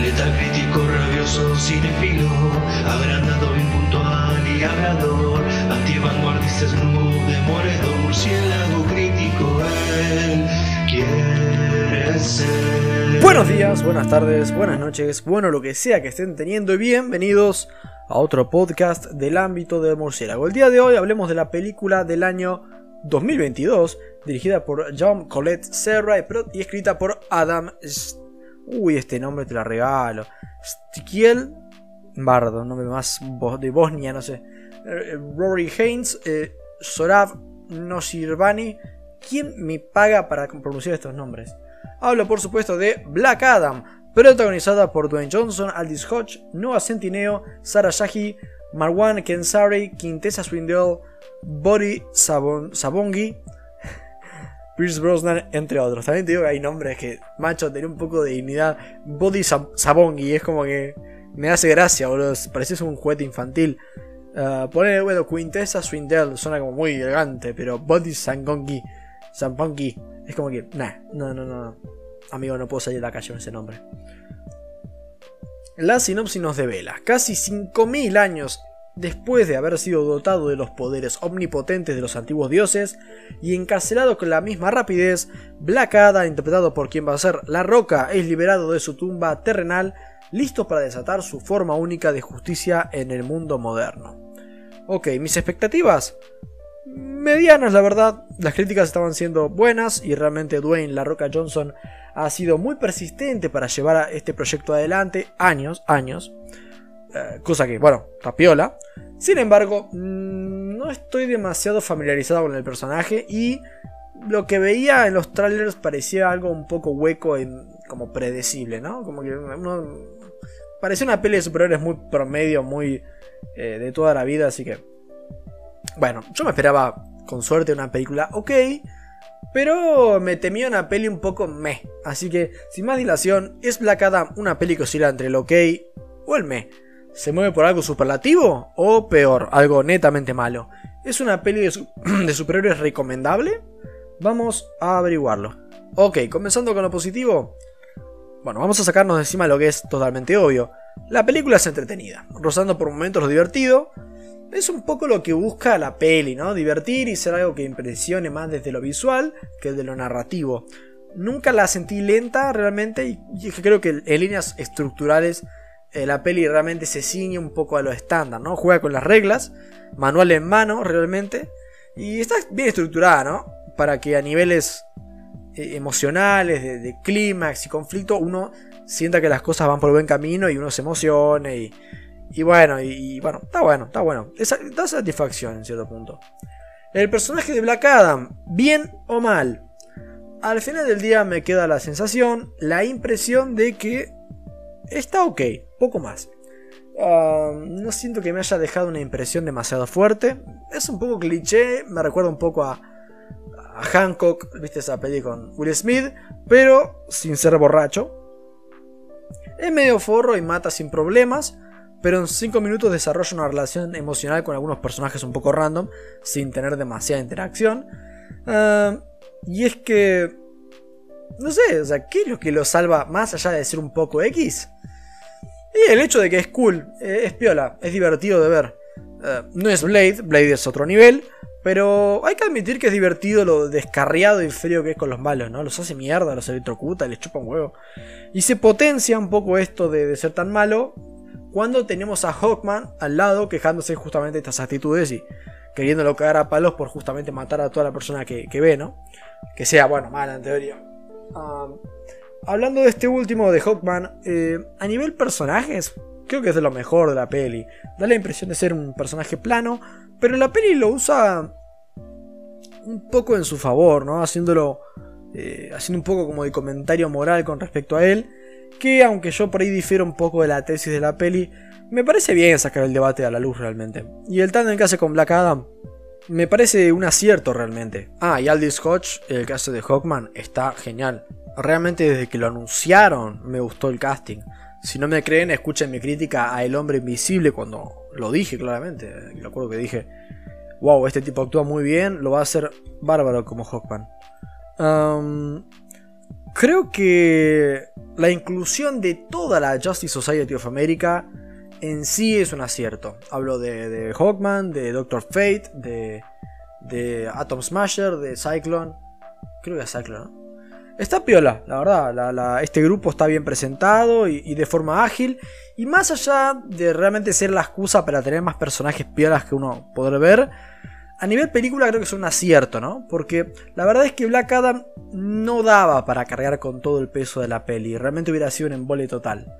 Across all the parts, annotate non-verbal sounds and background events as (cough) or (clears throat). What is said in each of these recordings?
Letal crítico, rabioso, cinefilo, agrandado, impuntual y hablador, antivanguardista, snoop, demoledor, murciélago crítico, él quiere ser. Buenos días, buenas tardes, buenas noches, bueno lo que sea que estén teniendo y bienvenidos a otro podcast del ámbito de murciélago. El día de hoy hablemos de la película del año 2022, dirigida por John Colette Serra y escrita por Adam... Uy, este nombre te la regalo. Stikiel Bardo, nombre más de Bosnia, no sé. Eh, Rory Haynes, eh, Sorav Nosirvani. ¿Quién me paga para pronunciar estos nombres? Hablo por supuesto de Black Adam, protagonizada por Dwayne Johnson, Aldis Hodge, Noah Centineo, Sarah Shahi, Marwan Kensari, Quintessa Swindell, Body Sabongi, Pierce Brosnan, entre otros. También te digo que hay nombres que, macho, tener un poco de dignidad. Body Sabongi, es como que me hace gracia, boludo. Pareces un juguete infantil. Uh, poner, bueno, Quintessa Swindell suena como muy elegante, pero Body Sangongi, Sampongi, es como que, nah, no, no, no. Amigo, no puedo salir de la calle con ese nombre. La sinopsis nos devela. Casi 5.000 años después de haber sido dotado de los poderes omnipotentes de los antiguos dioses y encarcelado con la misma rapidez, Black Ada, interpretado por quien va a ser La Roca, es liberado de su tumba terrenal, listo para desatar su forma única de justicia en el mundo moderno. Ok, mis expectativas medianas la verdad, las críticas estaban siendo buenas y realmente Dwayne La Roca Johnson ha sido muy persistente para llevar a este proyecto adelante, años, años. Eh, cosa que, bueno, tapiola. Sin embargo, mm, no estoy demasiado familiarizado con el personaje y lo que veía en los trailers parecía algo un poco hueco y como predecible, ¿no? Como que parecía una peli de superhéroes muy promedio, muy eh, de toda la vida, así que... Bueno, yo me esperaba con suerte una película ok, pero me temía una peli un poco meh. Así que, sin más dilación, ¿es Black Adam una peli que oscila entre el ok o el meh? ¿Se mueve por algo superlativo o peor, algo netamente malo? ¿Es una peli (clears throat) de, superhéroes recomendable? Vamos a averiguarlo. Ok, comenzando con lo positivo. Bueno, vamos a sacarnos de encima lo que es totalmente obvio. La película es entretenida, rozando por momentos lo divertido. Es un poco lo que busca la peli, ¿no? Divertir y ser algo que impresione más desde lo visual que de lo narrativo. Nunca la sentí lenta realmente y creo que en líneas estructurales eh, la peli realmente se ciñe un poco a lo estándar, ¿no? Juega con las reglas, manual en mano realmente, y está bien estructurada, ¿no? Para que a niveles eh, emocionales, de, clímax y conflicto, uno sienta que las cosas van por buen camino y uno se emocione y, y bueno, y, bueno, está bueno, está bueno. da satisfacción en cierto punto. El personaje de Black Adam, bien o mal. Al final del día me queda la sensación, la impresión de que está ok, poco más. Ah, no siento que me haya dejado una impresión demasiado fuerte. Es un poco cliché, me recuerda un poco a, Hancock, viste esa peli con Will Smith, pero sin ser borracho. Es medio forro y mata sin problemas, pero en 5 minutos desarrolla una relación emocional con algunos personajes un poco random, sin tener demasiada interacción. Ah, y es que... No sé, o sea, ¿qué es lo que lo salva más allá de ser un poco X? Y el hecho de que es cool, eh, es piola, es divertido de ver. Eh, no es Blade, Blade es otro nivel, pero hay que admitir que es divertido lo descarriado y frío que es con los malos, ¿no? Los hace mierda, los electrocuta, les chupa un huevo. Y se potencia un poco esto de, ser tan malo cuando tenemos a Hawkman al lado quejándose justamente de estas actitudes y queriéndolo cagar a palos por justamente matar a toda la persona que, ve, ¿no? Que sea, bueno, mala en teoría. Ah, Hablando de este último de Hawkman, eh, a nivel personajes, creo que es de lo mejor de la peli. Da la impresión de ser un personaje plano, pero la peli lo usa un poco en su favor, ¿no? Haciéndolo, eh, haciendo un poco como de comentario moral con respecto a él. Que aunque yo por ahí difiero un poco de la tesis de la peli, me parece bien sacar el debate a la luz realmente. Y el tándem que hace con Black Adam me parece un acierto realmente. Ah, y Aldis Hodge, el hace de Hawkman, está genial realmente desde que lo anunciaron me gustó el casting. Si no me creen, escuchen mi crítica a El Hombre Invisible cuando lo dije claramente. Me acuerdo que dije, wow, este tipo actúa muy bien, lo va a hacer bárbaro como Hawkman. creo que la inclusión de toda la Justice Society of America en sí es un acierto. Hablo de, de Hawkman, de Doctor Fate, de, de Atom Smasher, de Cyclone. Creo que es Cyclone, ¿no? Está piola, la verdad. este grupo está bien presentado y, de forma ágil. Y más allá de realmente ser la excusa para tener más personajes piolas que uno poder ver, a nivel película creo que es un acierto, ¿no? Porque la verdad es que Black Adam no daba para cargar con todo el peso de la peli. Realmente hubiera sido un embole total.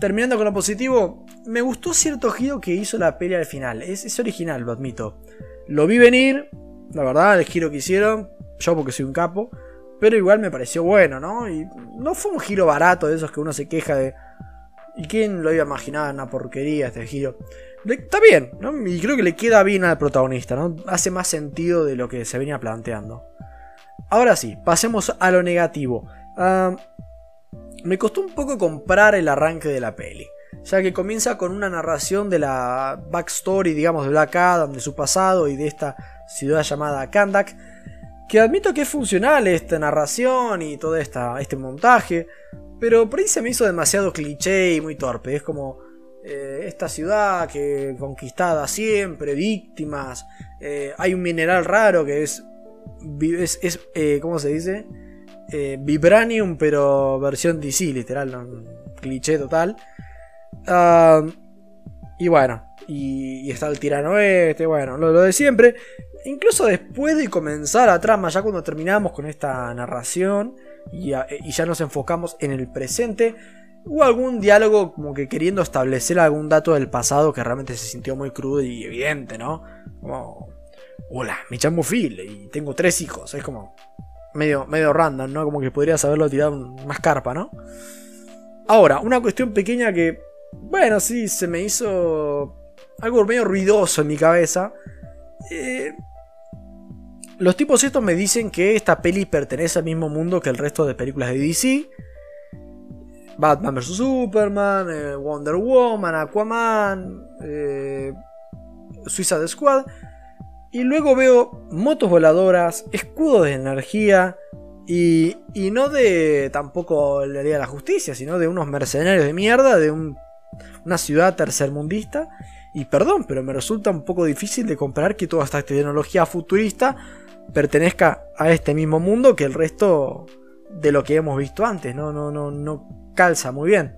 Terminando con lo positivo, me gustó cierto giro que hizo la peli al final. Es, es original, lo admito. Lo vi venir, la verdad, el giro que hicieron. Yo porque soy un capo. Pero igual me pareció bueno, ¿no? Y no fue un giro barato de esos que uno se queja de. ¿Y quién lo iba a imaginar? Una porquería este giro. Está bien, ¿no? Y creo que le queda bien al protagonista, ¿no? Hace más sentido de lo que se venía planteando. Ahora sí, pasemos a lo negativo. Me costó un poco comprar el arranque de la peli. Ya que comienza con una narración de la backstory, digamos, de Black Adam, de su pasado y de esta ciudad llamada Kandak que admito que es funcional esta narración y todo esta, este montaje, pero por ahí se me hizo demasiado cliché y muy torpe. Es como eh, esta ciudad que conquistada siempre, víctimas. Eh, hay un mineral raro que es. eh, ¿Cómo se dice? Vibranium, pero versión DC, literal, cliché total. Ah, y bueno, y, está el tirano este, bueno, lo de siempre. Incluso después de comenzar la trama, ya cuando terminamos con esta narración y, ya nos enfocamos en el presente, hubo algún diálogo como que queriendo establecer algún dato del pasado que realmente se sintió muy crudo y evidente, ¿no? Como, hola, me llamo Phil y tengo tres hijos. Es como medio, medio random, ¿no? Como que podrías haberlo tirado más carpa, ¿no? Ahora, una cuestión pequeña que, bueno, sí, se me hizo algo medio ruidoso en mi cabeza. Eh, los tipos estos me dicen que esta peli pertenece al mismo mundo que el resto de películas de DC. Batman vs. Superman, eh, Wonder Woman, Aquaman, eh, Suicide Squad. Y luego veo motos voladoras, escudos de energía y, y no de tampoco le haría la justicia, sino de unos mercenarios de mierda de una ciudad tercermundista. Y perdón, pero me resulta un poco difícil de comparar que toda esta tecnología futurista pertenezca a este mismo mundo que el resto de lo que hemos visto antes. No, no, no, no calza muy bien.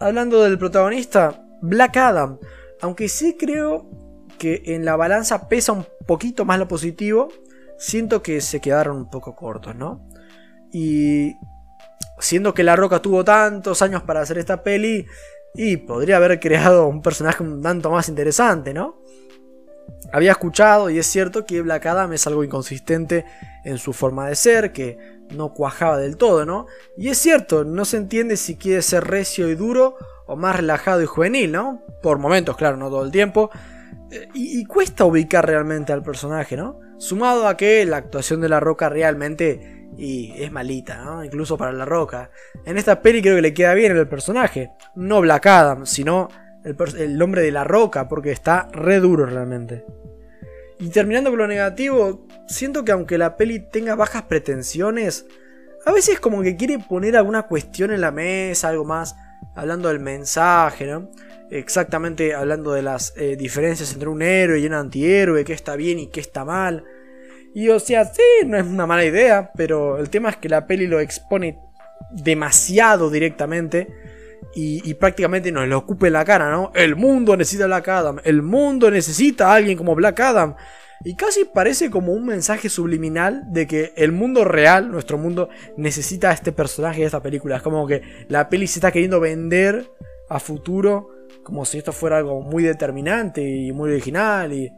Hablando del protagonista, Black Adam. Aunque sí creo que en la balanza pesa un poquito más lo positivo, siento que se quedaron un poco cortos, ¿no? Y siendo que La Roca tuvo tantos años para hacer esta peli, y podría haber creado un personaje un tanto más interesante, ¿no? Había escuchado, y es cierto, que Black Adam es algo inconsistente en su forma de ser, que no cuajaba del todo, ¿no? Y es cierto, no se entiende si quiere ser recio y duro o más relajado y juvenil, ¿no? Por momentos, claro, no todo el tiempo. Eh, y, cuesta ubicar realmente al personaje, ¿no? Sumado a que la actuación de La Roca realmente y es malita. Incluso para La Roca. En esta peli creo que le queda bien el personaje. No Black Adam, sino el, nombre de la roca, porque está re duro realmente. Y terminando con lo negativo, siento que aunque la peli tenga bajas pretensiones, a veces como que quiere poner alguna cuestión en la mesa, algo más, hablando del mensaje, ¿no? Exactamente hablando de las eh, diferencias entre un héroe y un antihéroe, qué está bien y qué está mal. Y o sea, sí, no es una mala idea, pero el tema es que la peli lo expone demasiado directamente y, prácticamente nos lo ocupe la cara, ¿no? El mundo necesita a Black Adam, el mundo necesita a alguien como Black Adam. Y casi parece como un mensaje subliminal de que el mundo real, nuestro mundo, necesita a este personaje de esta película. Es como que la peli se está queriendo vender a futuro como si esto fuera algo muy determinante y muy original. Y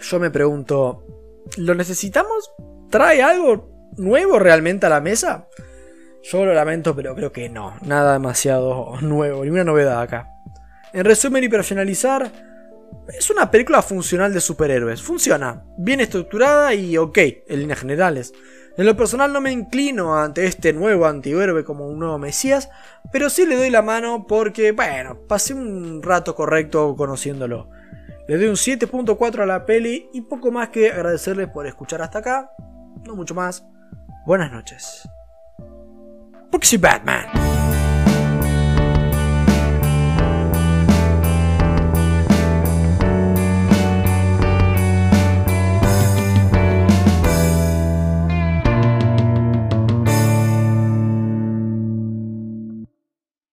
yo me pregunto, ¿lo necesitamos? ¿Trae algo nuevo realmente a la mesa? Yo lo lamento, pero creo que no. Nada demasiado nuevo, ninguna novedad acá. En resumen y para finalizar, es una película funcional de superhéroes. Funciona, bien estructurada y ok, en líneas generales. En lo personal no me inclino ante este nuevo antihéroe como un nuevo Mesías, pero sí le doy la mano porque, bueno, pasé un rato correcto conociéndolo. Le doy un 7.4 a la peli y poco más que agradecerles por escuchar hasta acá. No mucho más. Buenas noches. Porque Batman.